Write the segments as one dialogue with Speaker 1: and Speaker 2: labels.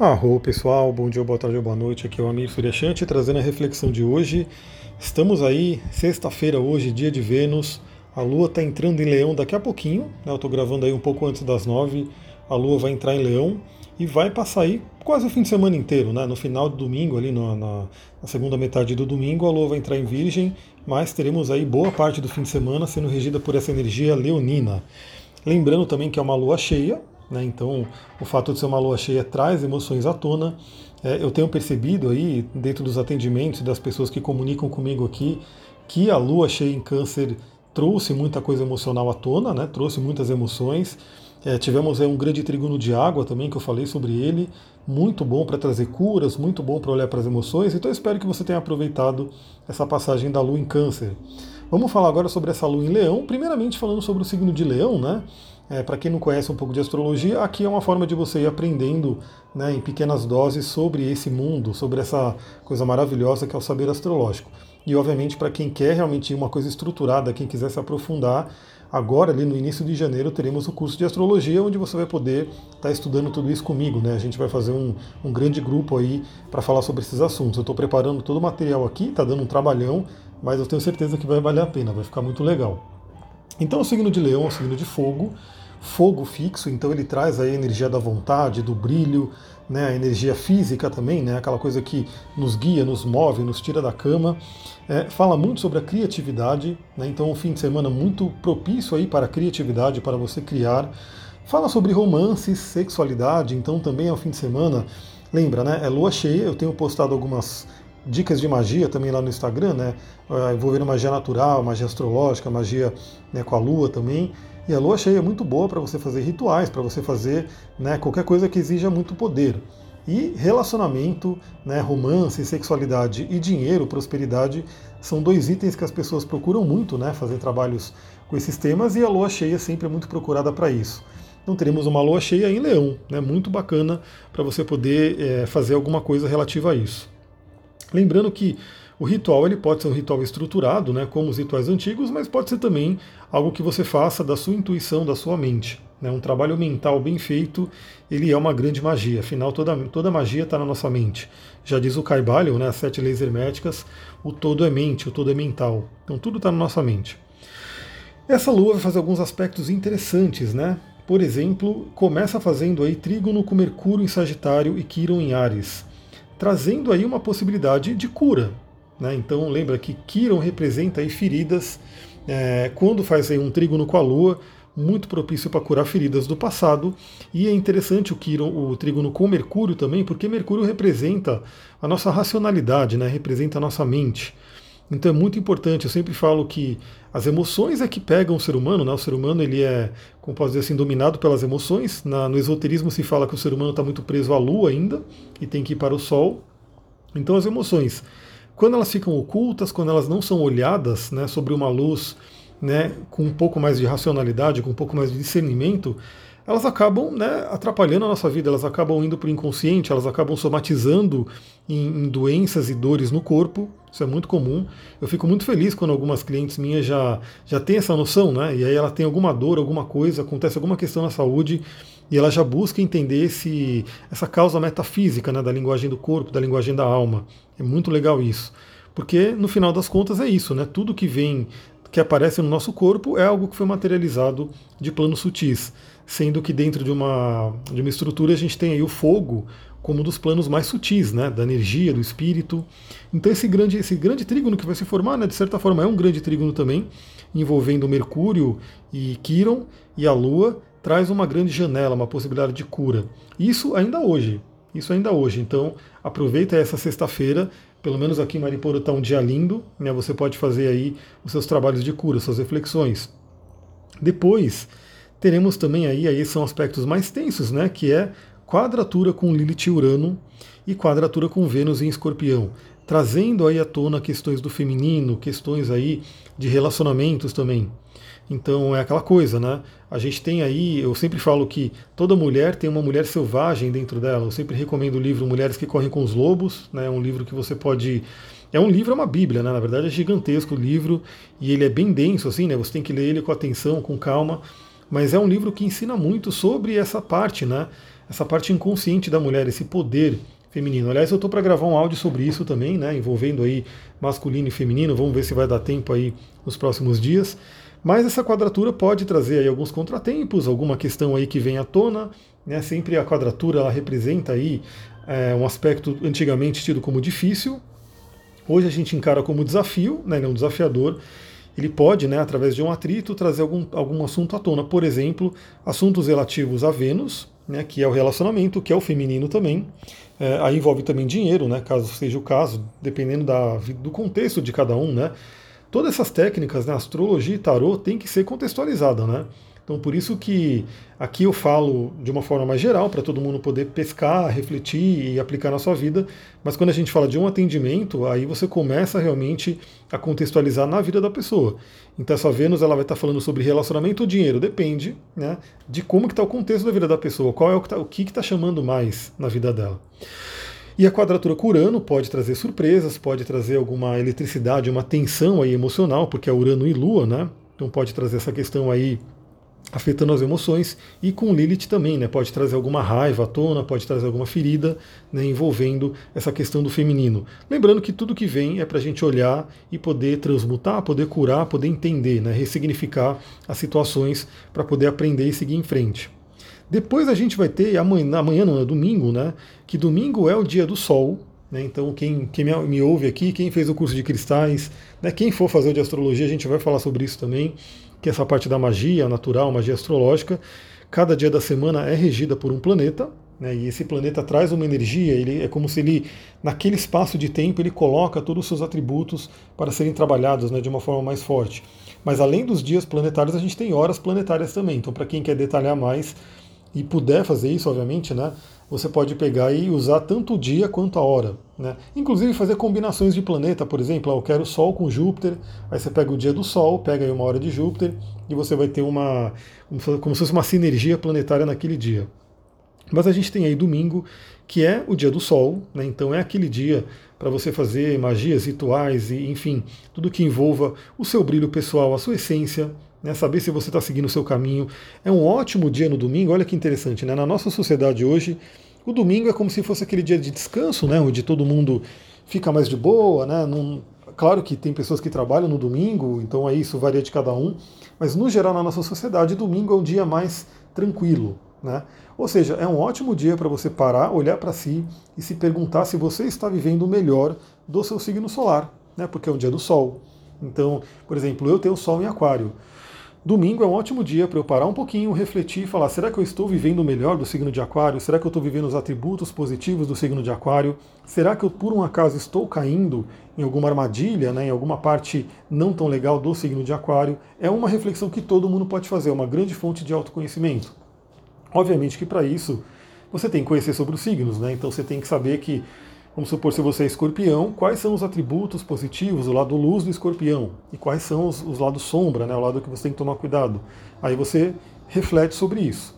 Speaker 1: Arro pessoal, bom dia, boa tarde ou boa noite, aqui é o Amir Suryashanti trazendo a reflexão de hoje. Estamos aí, sexta-feira hoje, dia de Vênus, a Lua está entrando em Leão daqui a pouquinho, né? eu estou gravando aí um pouco antes das nove, a Lua vai entrar em Leão e vai passar aí quase o fim de semana inteiro, né? no final do domingo, ali na, na, na segunda metade do domingo, a Lua vai entrar em Virgem, mas teremos aí boa parte do fim de semana sendo regida por essa energia leonina. Lembrando também que é uma lua cheia, né? Então, o fato de ser uma lua cheia traz emoções à tona. É, eu tenho percebido aí, dentro dos atendimentos das pessoas que comunicam comigo aqui, que a lua cheia em câncer trouxe muita coisa emocional à tona, né? trouxe muitas emoções. É, tivemos é, um grande trigono de água também, que eu falei sobre ele, muito bom para trazer curas, muito bom para olhar para as emoções. Então eu espero que você tenha aproveitado essa passagem da lua em câncer. Vamos falar agora sobre essa lua em leão, primeiramente falando sobre o signo de leão, né? É, para quem não conhece um pouco de astrologia, aqui é uma forma de você ir aprendendo né, em pequenas doses sobre esse mundo, sobre essa coisa maravilhosa que é o saber astrológico. E obviamente para quem quer realmente uma coisa estruturada, quem quiser se aprofundar, agora ali no início de janeiro teremos o curso de astrologia, onde você vai poder estar tá estudando tudo isso comigo. Né? A gente vai fazer um, um grande grupo aí para falar sobre esses assuntos. Eu estou preparando todo o material aqui, está dando um trabalhão, mas eu tenho certeza que vai valer a pena, vai ficar muito legal. Então o signo de leão é um signo de fogo, fogo fixo, então ele traz a energia da vontade, do brilho, né, a energia física também, né, aquela coisa que nos guia, nos move, nos tira da cama. É, fala muito sobre a criatividade, né, então um fim de semana muito propício aí para a criatividade, para você criar. Fala sobre romances, sexualidade, então também é um fim de semana. Lembra, né? É lua cheia, eu tenho postado algumas dicas de magia também lá no Instagram, né? É, envolvendo magia natural, magia astrológica, magia né, com a lua também. E a lua cheia é muito boa para você fazer rituais, para você fazer né, qualquer coisa que exija muito poder. E relacionamento, né, romance, sexualidade e dinheiro, prosperidade, são dois itens que as pessoas procuram muito, né, fazer trabalhos com esses temas, e a lua cheia sempre é muito procurada para isso. Então teremos uma lua cheia em leão, né, muito bacana para você poder é, fazer alguma coisa relativa a isso. Lembrando que o ritual ele pode ser um ritual estruturado, né, como os rituais antigos, mas pode ser também algo que você faça da sua intuição, da sua mente. Né, um trabalho mental bem feito, ele é uma grande magia. Afinal, toda, toda magia está na nossa mente. Já diz o Kaibalho, né, as sete leis herméticas, o todo é mente, o todo é mental. Então tudo está na nossa mente. Essa lua vai fazer alguns aspectos interessantes, né? Por exemplo, começa fazendo aí trígono com Mercúrio em Sagitário e Quiron em Ares, trazendo aí uma possibilidade de cura, né? Então lembra que Quiron representa aí feridas, é, quando faz aí um trígono com a Lua, muito propício para curar feridas do passado. E é interessante o Quiron, o trígono com Mercúrio também, porque Mercúrio representa a nossa racionalidade, né? representa a nossa mente. Então é muito importante, eu sempre falo que as emoções é que pegam o ser humano, né? O ser humano ele é, como posso dizer assim, dominado pelas emoções. Na, no esoterismo se fala que o ser humano está muito preso à lua ainda e tem que ir para o sol. Então as emoções quando elas ficam ocultas, quando elas não são olhadas né, sobre uma luz né, com um pouco mais de racionalidade, com um pouco mais de discernimento, elas acabam né, atrapalhando a nossa vida, elas acabam indo para o inconsciente, elas acabam somatizando em, em, doenças e dores no corpo. Isso é muito comum. Eu fico muito feliz quando algumas clientes minhas já, já têm essa noção, né? E aí ela tem alguma dor, alguma coisa, acontece alguma questão na saúde e ela já busca entender esse, essa causa metafísica né, da linguagem do corpo, da linguagem da alma. É muito legal isso. Porque no final das contas é isso, né? Tudo que vem, que aparece no nosso corpo é algo que foi materializado de planos sutis. Sendo que dentro de uma, de uma estrutura a gente tem aí o fogo como um dos planos mais sutis, né? Da energia, do espírito. Então esse grande, esse grande trígono que vai se formar, né, de certa forma é um grande trígono também, envolvendo Mercúrio e Quiron e a Lua, traz uma grande janela, uma possibilidade de cura. Isso ainda hoje. Isso ainda hoje. Então, aproveita essa sexta-feira, pelo menos aqui em Mariporã está um dia lindo, né? Você pode fazer aí os seus trabalhos de cura, suas reflexões. Depois, teremos também aí, aí são aspectos mais tensos, né? Que é quadratura com Lilith e Urano e quadratura com Vênus em Escorpião, trazendo aí à tona questões do feminino, questões aí de relacionamentos também. Então é aquela coisa, né? A gente tem aí, eu sempre falo que toda mulher tem uma mulher selvagem dentro dela. Eu sempre recomendo o livro Mulheres que Correm com os Lobos, né? É um livro que você pode. É um livro, é uma bíblia, né? Na verdade é gigantesco o livro e ele é bem denso, assim, né? Você tem que ler ele com atenção, com calma. Mas é um livro que ensina muito sobre essa parte, né? essa parte inconsciente da mulher, esse poder feminino. Aliás, eu estou para gravar um áudio sobre isso também, né, envolvendo aí masculino e feminino. Vamos ver se vai dar tempo aí nos próximos dias. Mas essa quadratura pode trazer aí alguns contratempos, alguma questão aí que vem à tona. Né? Sempre a quadratura ela representa aí é, um aspecto antigamente tido como difícil. Hoje a gente encara como desafio, né? ele é um desafiador. Ele pode, né, através de um atrito, trazer algum, algum assunto à tona. Por exemplo, assuntos relativos a Vênus, né, que é o relacionamento, que é o feminino também. É, aí envolve também dinheiro, né, caso seja o caso, dependendo da, do contexto de cada um. Né. Todas essas técnicas, né, astrologia e tarô, tem que ser contextualizada. Né. Então, por isso que aqui eu falo de uma forma mais geral, para todo mundo poder pescar, refletir e aplicar na sua vida, mas quando a gente fala de um atendimento, aí você começa realmente a contextualizar na vida da pessoa. Então, essa Vênus ela vai estar falando sobre relacionamento ou dinheiro, depende né, de como que está o contexto da vida da pessoa, qual é o que está o que está chamando mais na vida dela. E a quadratura com Urano pode trazer surpresas, pode trazer alguma eletricidade, uma tensão aí emocional, porque é Urano e Lua, né? Então pode trazer essa questão aí afetando as emoções, e com Lilith também, né? Pode trazer alguma raiva à tona, pode trazer alguma ferida né, envolvendo essa questão do feminino. Lembrando que tudo que vem é para a gente olhar e poder transmutar, poder curar, poder entender, né, ressignificar as situações para poder aprender e seguir em frente. Depois a gente vai ter, amanhã, amanhã não, é domingo, né? Que domingo é o dia do sol, né, então, quem, quem me, ouve aqui, quem fez o curso de cristais, né, quem for fazer o de astrologia, a gente vai falar sobre isso também que é essa parte da magia natural, magia astrológica, cada dia da semana é regida por um planeta, né, e esse planeta traz uma energia, ele é como se ele, naquele espaço de tempo, ele coloca todos os seus atributos para serem trabalhados né, de uma forma mais forte. Mas além dos dias planetários, a gente tem horas planetárias também. Então, para quem quer detalhar mais e puder fazer isso, obviamente, né, você pode pegar e usar tanto o dia quanto a hora. Né? Inclusive fazer combinações de planeta, por exemplo, eu quero Sol com Júpiter, aí você pega o dia do Sol, pega aí uma hora de Júpiter e você vai ter uma como se fosse uma sinergia planetária naquele dia. Mas a gente tem aí domingo, que é o dia do Sol, né? então é aquele dia para você fazer magias, rituais e enfim, tudo que envolva o seu brilho pessoal, a sua essência, né, saber se você está seguindo o seu caminho. É um ótimo dia no domingo, olha que interessante, né? Na nossa sociedade hoje, o domingo é como se fosse aquele dia de descanso, né? Onde todo mundo fica mais de boa, né? Claro que tem pessoas que trabalham no domingo, então aí isso varia de cada um, mas no geral na nossa sociedade, domingo é um dia mais tranquilo, né? Ou seja, é um ótimo dia para você parar, olhar para si e se perguntar se você está vivendo o melhor do seu signo solar, né? Porque é um dia do Sol. Então, por exemplo, eu tenho Sol em Aquário. Domingo é um ótimo dia para eu parar um pouquinho, refletir e falar: será que eu estou vivendo o melhor do signo de Aquário? Será que eu estou vivendo os atributos positivos do signo de Aquário? Será que eu, por um acaso, estou caindo em alguma armadilha, né, em alguma parte não tão legal do signo de Aquário? É uma reflexão que todo mundo pode fazer, é uma grande fonte de autoconhecimento. Obviamente que para isso você tem que conhecer sobre os signos, né? então você tem que saber que Vamos supor, se você é escorpião, quais são os atributos positivos, o lado luz do escorpião? E quais são os, os lados sombra, né, o lado que você tem que tomar cuidado? Aí você reflete sobre isso.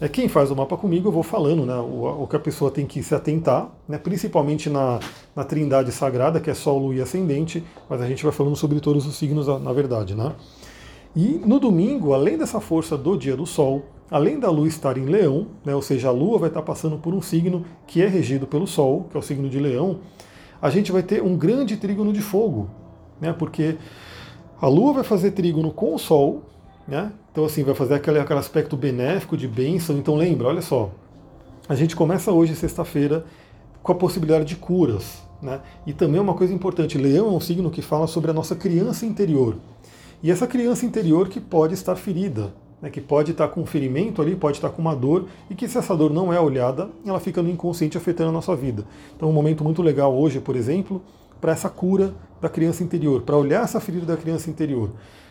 Speaker 1: É, quem faz o mapa comigo, eu vou falando né, o, o que a pessoa tem que se atentar, né, principalmente na, na trindade sagrada, que é Sol, Lua e Ascendente, mas a gente vai falando sobre todos os signos na, verdade. Né? E no domingo, além dessa força do dia do Sol, além da Lua estar em Leão, né, ou seja, a Lua vai estar passando por um signo que é regido pelo Sol, que é o signo de Leão, a gente vai ter um grande trígono de fogo, né, porque a Lua vai fazer trígono com o Sol, né, então assim, vai fazer aquele, aquele aspecto benéfico de bênção. Então lembra, olha só, a gente começa hoje, sexta-feira, com a possibilidade de curas. Né, e também uma coisa importante, Leão é um signo que fala sobre a nossa criança interior. E essa criança interior que pode estar ferida, né, que pode estar com um ferimento ali, pode estar com uma dor, e que se essa dor não é olhada, ela fica no inconsciente afetando a nossa vida. Então, um momento muito legal hoje, por exemplo, para essa cura da criança interior, para olhar essa ferida da criança interior.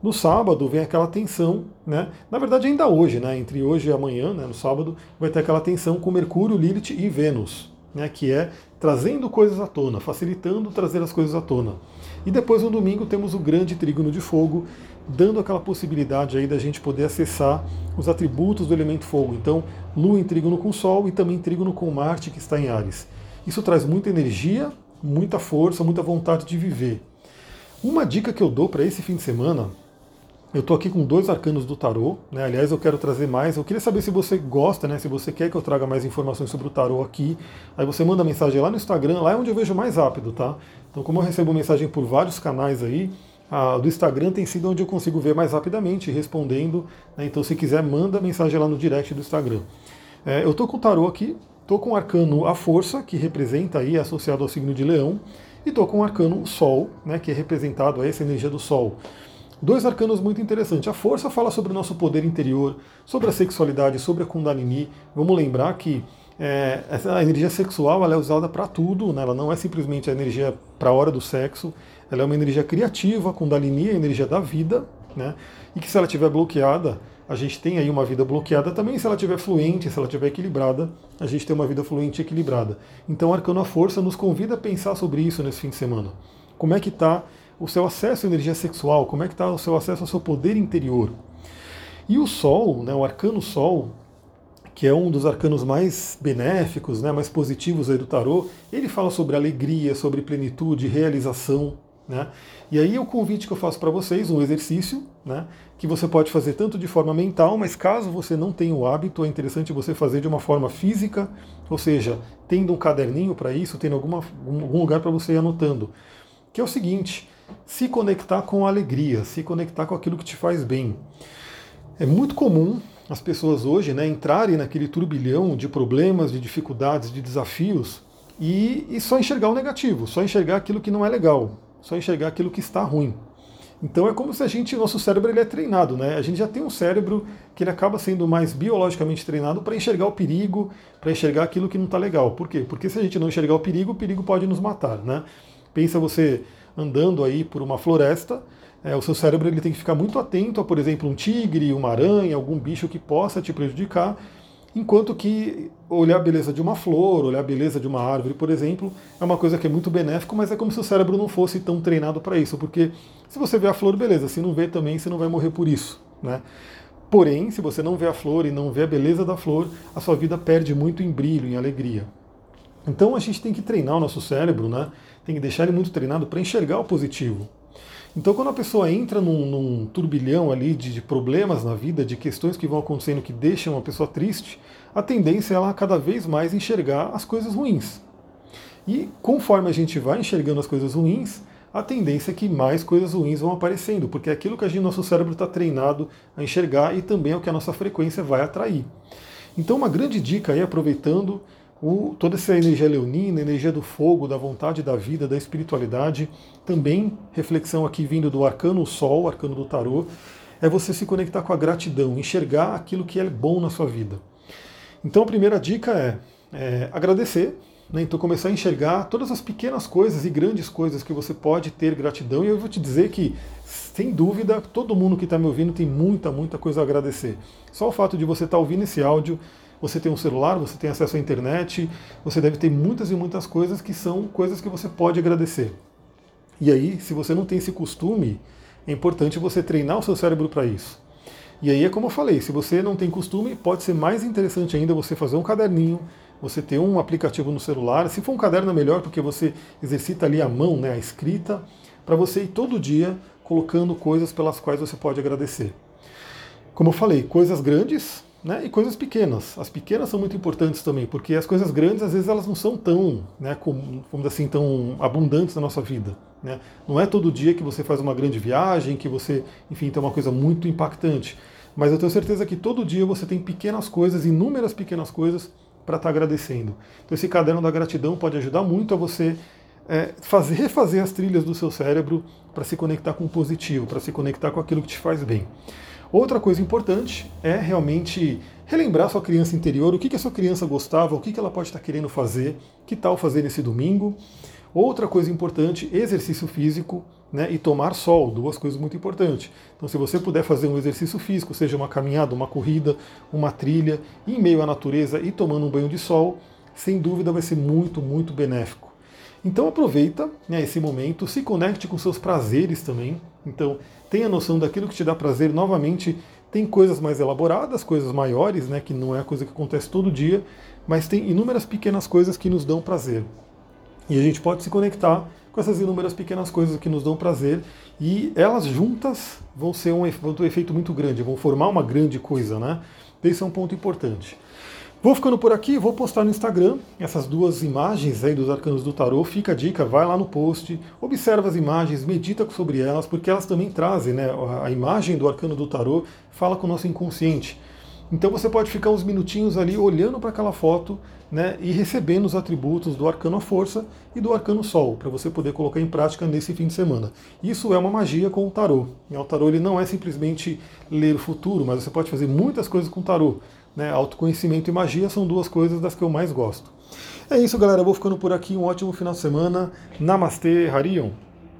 Speaker 1: No sábado vem aquela tensão, né? Na verdade, ainda hoje, né? Entre hoje e amanhã, né? no sábado, vai ter aquela tensão com Mercúrio, Lilith e Vênus, né? Que é trazendo coisas à tona, facilitando trazer as coisas à tona. E depois no domingo temos o grande trígono de fogo, dando aquela possibilidade aí da gente poder acessar os atributos do elemento fogo. Então, Lua em trígono com Sol e também trígono com Marte que está em Ares. Isso traz muita energia, muita força, muita vontade de viver. Uma dica que eu dou para esse fim de semana Eu estou aqui com dois arcanos do tarô, né? Aliás, eu quero trazer mais. Eu queria saber se você gosta, né? Se você quer que eu traga mais informações sobre o tarô aqui. Aí você manda mensagem lá no Instagram, lá é onde eu vejo mais rápido, tá? Então, como eu recebo mensagem por vários canais aí, a do Instagram tem sido onde eu consigo ver mais rapidamente, respondendo. Né? Então, se quiser, manda mensagem lá no direct do Instagram. É, eu estou com o tarô aqui, estou com o arcano a força, que representa aí, associado ao signo de leão, e estou com o arcano sol, né? Que é representado a essa energia do sol. Dois arcanos muito interessantes. A força fala sobre o nosso poder interior, sobre a sexualidade, sobre a Kundalini. Vamos lembrar que é, essa energia sexual ela é usada para tudo, né? ela não é simplesmente a energia para a hora do sexo, ela é uma energia criativa, Kundalini é a energia da vida, né? e que se ela estiver bloqueada, a gente tem aí uma vida bloqueada também, se ela estiver fluente, se ela estiver equilibrada, a gente tem uma vida fluente e equilibrada. Então, Arcano a Força nos convida a pensar sobre isso nesse fim de semana. Como é que está o seu acesso à energia sexual, como é que está o seu acesso ao seu poder interior. E o Sol, né, o arcano Sol, que é um dos arcanos mais benéficos, né, mais positivos aí do tarô, ele fala sobre alegria, sobre plenitude, realização. Né? E aí o convite que eu faço para vocês, um exercício, né, que você pode fazer tanto de forma mental, mas caso você não tenha o hábito, é interessante você fazer de uma forma física, ou seja, tendo um caderninho para isso, tendo alguma, algum lugar para você ir anotando. Que é o seguinte, se conectar com alegria, se conectar com aquilo que te faz bem. É muito comum as pessoas hoje né, entrarem naquele turbilhão de problemas, de dificuldades, de desafios e, e só enxergar o negativo, só enxergar aquilo que não é legal, só enxergar aquilo que está ruim. Então é como se a gente, nosso cérebro ele é treinado, né? A gente já tem um cérebro que ele acaba sendo mais biologicamente treinado para enxergar o perigo, para enxergar aquilo que não está legal. Por quê? Porque se a gente não enxergar o perigo, o perigo pode nos matar, né? Pensa você andando aí por uma floresta, é, o seu cérebro ele tem que ficar muito atento a, por exemplo, um tigre, uma aranha, algum bicho que possa te prejudicar, enquanto que olhar a beleza de uma flor, olhar a beleza de uma árvore, por exemplo, é uma coisa que é muito benéfico, mas é como se o cérebro não fosse tão treinado para isso, porque se você vê a flor, beleza, se não vê também, você não vai morrer por isso, né? Porém, se você não vê a flor e não vê a beleza da flor, a sua vida perde muito em brilho, em alegria. Então a gente tem que treinar o nosso cérebro, né? tem que deixar ele muito treinado para enxergar o positivo. Então, quando a pessoa entra num, num turbilhão ali de, de, problemas na vida, de questões que vão acontecendo que deixam a pessoa triste, a tendência é ela cada vez mais enxergar as coisas ruins. E conforme a gente vai enxergando as coisas ruins, a tendência é que mais coisas ruins vão aparecendo, porque é aquilo que a gente, nosso cérebro está treinado a enxergar e também é o que a nossa frequência vai atrair. Então, uma grande dica aí, aproveitando o, toda essa energia leonina, energia do fogo, da vontade da vida, da espiritualidade, também reflexão aqui vindo do arcano Sol, arcano do tarô, é você se conectar com a gratidão, enxergar aquilo que é bom na sua vida. Então a primeira dica é, é agradecer, né? então começar a enxergar todas as pequenas coisas e grandes coisas que você pode ter gratidão, e eu vou te dizer que, sem dúvida, todo mundo que está me ouvindo tem muita, muita coisa a agradecer. Só o fato de você estar tá ouvindo esse áudio você tem um celular, você tem acesso à internet, você deve ter muitas e muitas coisas que são coisas que você pode agradecer. E aí, se você não tem esse costume, é importante você treinar o seu cérebro para isso. E aí é como eu falei, se você não tem costume, pode ser mais interessante ainda você fazer um caderninho, você ter um aplicativo no celular. Se for um caderno é melhor porque você exercita ali a mão, né, a escrita, para você ir todo dia colocando coisas pelas quais você pode agradecer. Como eu falei, coisas grandes, né, e coisas pequenas. As pequenas são muito importantes também, porque as coisas grandes às vezes elas não são tão, né, como, vamos assim, tão abundantes na nossa vida. Né? Não é todo dia que você faz uma grande viagem, que você, enfim, tem uma coisa muito impactante. Mas eu tenho certeza que todo dia você tem pequenas coisas, inúmeras pequenas coisas para estar tá agradecendo. Então esse caderno da gratidão pode ajudar muito a você é, fazer, refazer as trilhas do seu cérebro para se conectar com o positivo, para se conectar com aquilo que te faz bem. Outra coisa importante é realmente relembrar sua criança interior, o que, que a sua criança gostava, o que, que ela pode estar querendo fazer, que tal fazer nesse domingo. Outra coisa importante, exercício físico né, e tomar sol, duas coisas muito importantes. Então, se você puder fazer um exercício físico, seja uma caminhada, uma corrida, uma trilha, em meio à natureza e tomando um banho de sol, sem dúvida vai ser muito, muito benéfico. Então aproveita né, esse momento, se conecte com seus prazeres também. Então, tenha noção daquilo que te dá prazer. Novamente, tem coisas mais elaboradas, coisas maiores, né, que não é a coisa que acontece todo dia, mas tem inúmeras pequenas coisas que nos dão prazer. E a gente pode se conectar com essas inúmeras pequenas coisas que nos dão prazer e elas juntas vão ser um, vão ter um efeito muito grande, vão formar uma grande coisa, né? Esse é um ponto importante. Vou ficando por aqui, vou postar no Instagram essas duas imagens aí dos arcanos do tarô. Fica a dica, vai lá no post, observa as imagens, medita sobre elas, porque elas também trazem, né? A imagem do arcano do tarô fala com o nosso inconsciente. Então você pode ficar uns minutinhos ali olhando para aquela foto né, e recebendo os atributos do arcano a força e do arcano sol, para você poder colocar em prática nesse fim de semana. Isso é uma magia com o tarô. O tarô ele não é simplesmente ler o futuro, mas você pode fazer muitas coisas com o tarô. Né? Autoconhecimento e magia são duas coisas das que eu mais gosto. É isso, galera. Eu vou ficando por aqui. Um ótimo final de semana. Namastê, Harion.